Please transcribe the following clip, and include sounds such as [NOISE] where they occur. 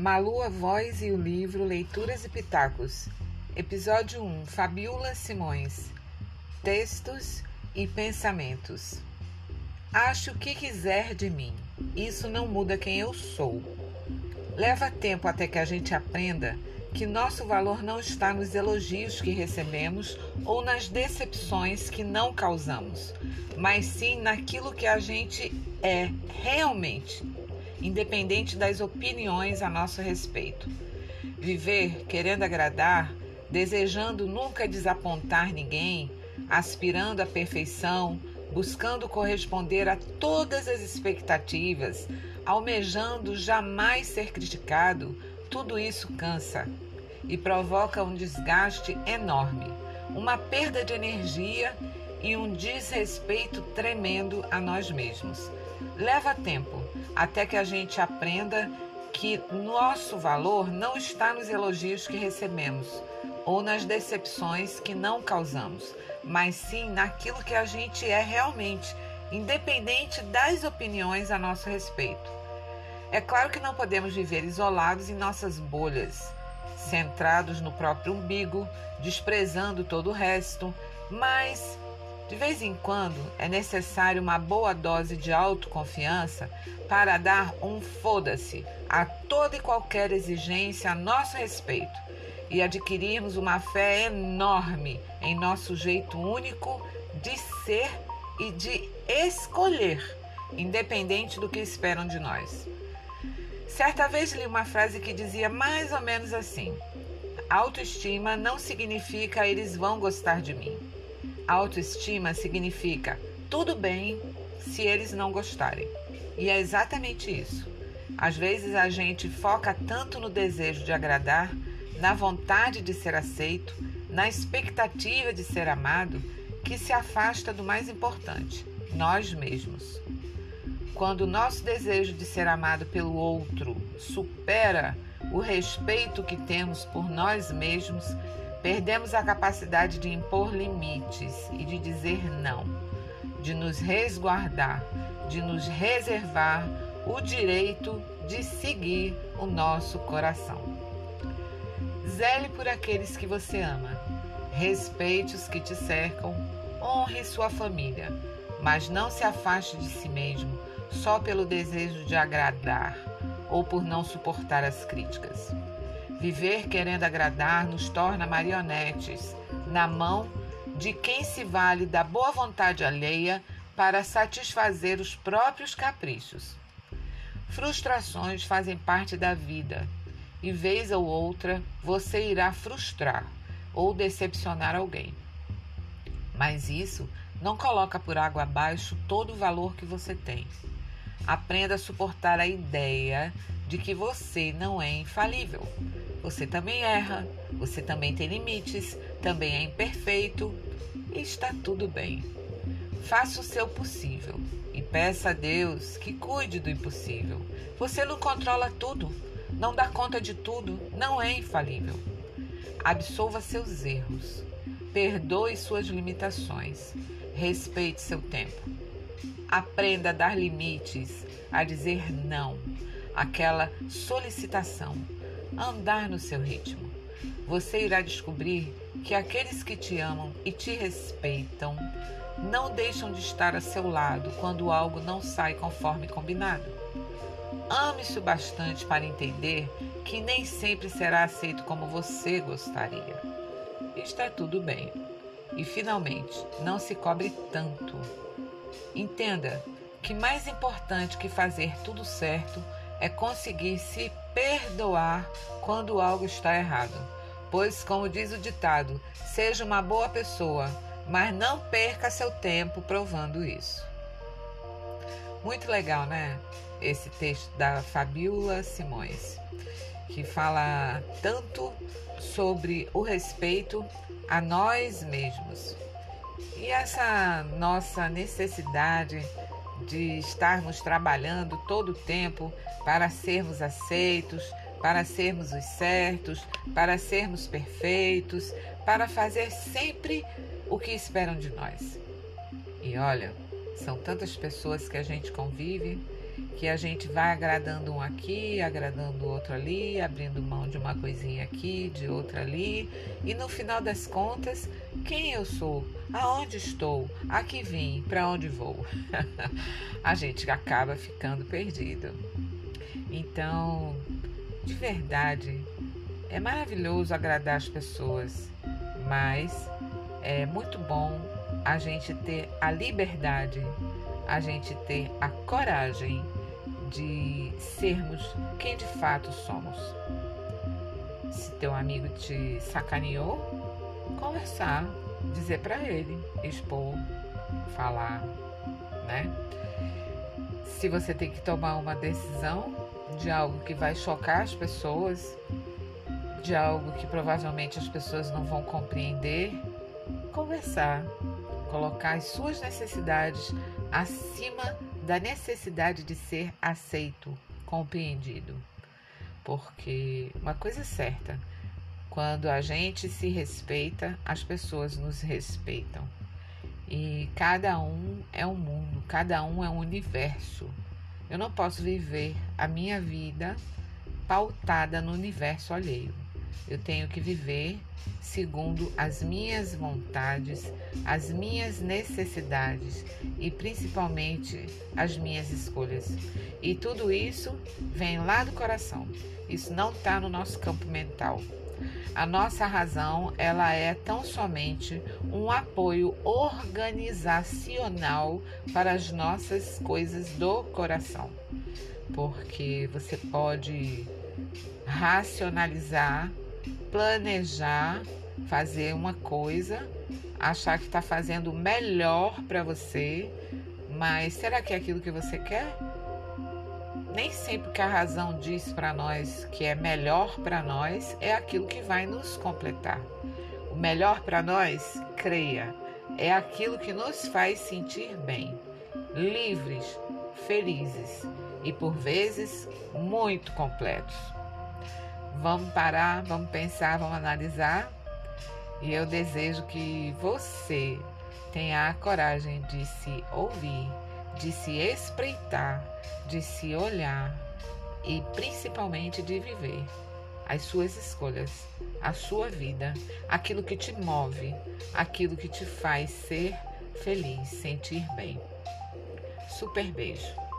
Malu, a voz e o livro Leituras e Pitacos. Episódio 1. Fabiola Simões. Textos e pensamentos. Acho o que quiser de mim. Isso não muda quem eu sou. Leva tempo até que a gente aprenda que nosso valor não está nos elogios que recebemos ou nas decepções que não causamos, mas sim naquilo que a gente é realmente, independente das opiniões a nosso respeito. Viver querendo agradar, desejando nunca desapontar ninguém, aspirando à perfeição, buscando corresponder a todas as expectativas, almejando jamais ser criticado, tudo isso cansa e provoca um desgaste enorme, uma perda de energia e um desrespeito tremendo a nós mesmos. Leva tempo até que a gente aprenda que nosso valor não está nos elogios que recebemos ou nas decepções que não causamos, mas sim naquilo que a gente é realmente, independente das opiniões a nosso respeito. É claro que não podemos viver isolados em nossas bolhas, centrados no próprio umbigo, desprezando todo o resto, mas de vez em quando é necessário uma boa dose de autoconfiança para dar um foda-se a toda e qualquer exigência a nosso respeito e adquirirmos uma fé enorme em nosso jeito único de ser e de escolher, independente do que esperam de nós. Certa vez li uma frase que dizia mais ou menos assim: Autoestima não significa eles vão gostar de mim. Autoestima significa tudo bem se eles não gostarem. E é exatamente isso. Às vezes a gente foca tanto no desejo de agradar, na vontade de ser aceito, na expectativa de ser amado, que se afasta do mais importante, nós mesmos. Quando o nosso desejo de ser amado pelo outro supera o respeito que temos por nós mesmos, perdemos a capacidade de impor limites e de dizer não, de nos resguardar, de nos reservar o direito de seguir o nosso coração. Zele por aqueles que você ama, respeite os que te cercam, honre sua família, mas não se afaste de si mesmo só pelo desejo de agradar ou por não suportar as críticas. Viver querendo agradar nos torna marionetes na mão de quem se vale da boa vontade alheia para satisfazer os próprios caprichos. Frustrações fazem parte da vida e, vez ou outra, você irá frustrar ou decepcionar alguém. Mas isso não coloca por água abaixo todo o valor que você tem. Aprenda a suportar a ideia de que você não é infalível. Você também erra, você também tem limites, também é imperfeito e está tudo bem. Faça o seu possível e peça a Deus que cuide do impossível. Você não controla tudo, não dá conta de tudo, não é infalível. Absolva seus erros, perdoe suas limitações, respeite seu tempo. Aprenda a dar limites, a dizer não, aquela solicitação, andar no seu ritmo. Você irá descobrir que aqueles que te amam e te respeitam não deixam de estar a seu lado quando algo não sai conforme combinado. Ame-se o bastante para entender que nem sempre será aceito como você gostaria. Está tudo bem. E finalmente, não se cobre tanto Entenda que mais importante que fazer tudo certo é conseguir se perdoar quando algo está errado. Pois, como diz o ditado, seja uma boa pessoa, mas não perca seu tempo provando isso. Muito legal, né? Esse texto da Fabiola Simões, que fala tanto sobre o respeito a nós mesmos. E essa nossa necessidade de estarmos trabalhando todo o tempo para sermos aceitos, para sermos os certos, para sermos perfeitos, para fazer sempre o que esperam de nós. E olha, são tantas pessoas que a gente convive que a gente vai agradando um aqui, agradando o outro ali, abrindo mão de uma coisinha aqui, de outra ali, e no final das contas, quem eu sou, aonde estou, a que vim, para onde vou, [LAUGHS] a gente acaba ficando perdido. Então, de verdade, é maravilhoso agradar as pessoas, mas é muito bom a gente ter a liberdade, a gente ter a coragem de sermos quem de fato somos. Se teu amigo te sacaneou, conversar, dizer para ele, expor, falar, né? Se você tem que tomar uma decisão de algo que vai chocar as pessoas, de algo que provavelmente as pessoas não vão compreender, conversar, colocar as suas necessidades acima da necessidade de ser aceito, compreendido. Porque uma coisa é certa, quando a gente se respeita, as pessoas nos respeitam. E cada um é um mundo, cada um é um universo. Eu não posso viver a minha vida pautada no universo alheio. Eu tenho que viver segundo as minhas vontades, as minhas necessidades e principalmente as minhas escolhas. E tudo isso vem lá do coração. Isso não está no nosso campo mental. A nossa razão, ela é tão somente um apoio organizacional para as nossas coisas do coração. Porque você pode racionalizar planejar, fazer uma coisa, achar que está fazendo o melhor para você, mas será que é aquilo que você quer? Nem sempre que a razão diz para nós que é melhor para nós é aquilo que vai nos completar. O melhor para nós, creia, é aquilo que nos faz sentir bem, livres, felizes e por vezes muito completos. Vamos parar, vamos pensar, vamos analisar. E eu desejo que você tenha a coragem de se ouvir, de se espreitar, de se olhar e principalmente de viver as suas escolhas, a sua vida, aquilo que te move, aquilo que te faz ser feliz, sentir bem. Super beijo.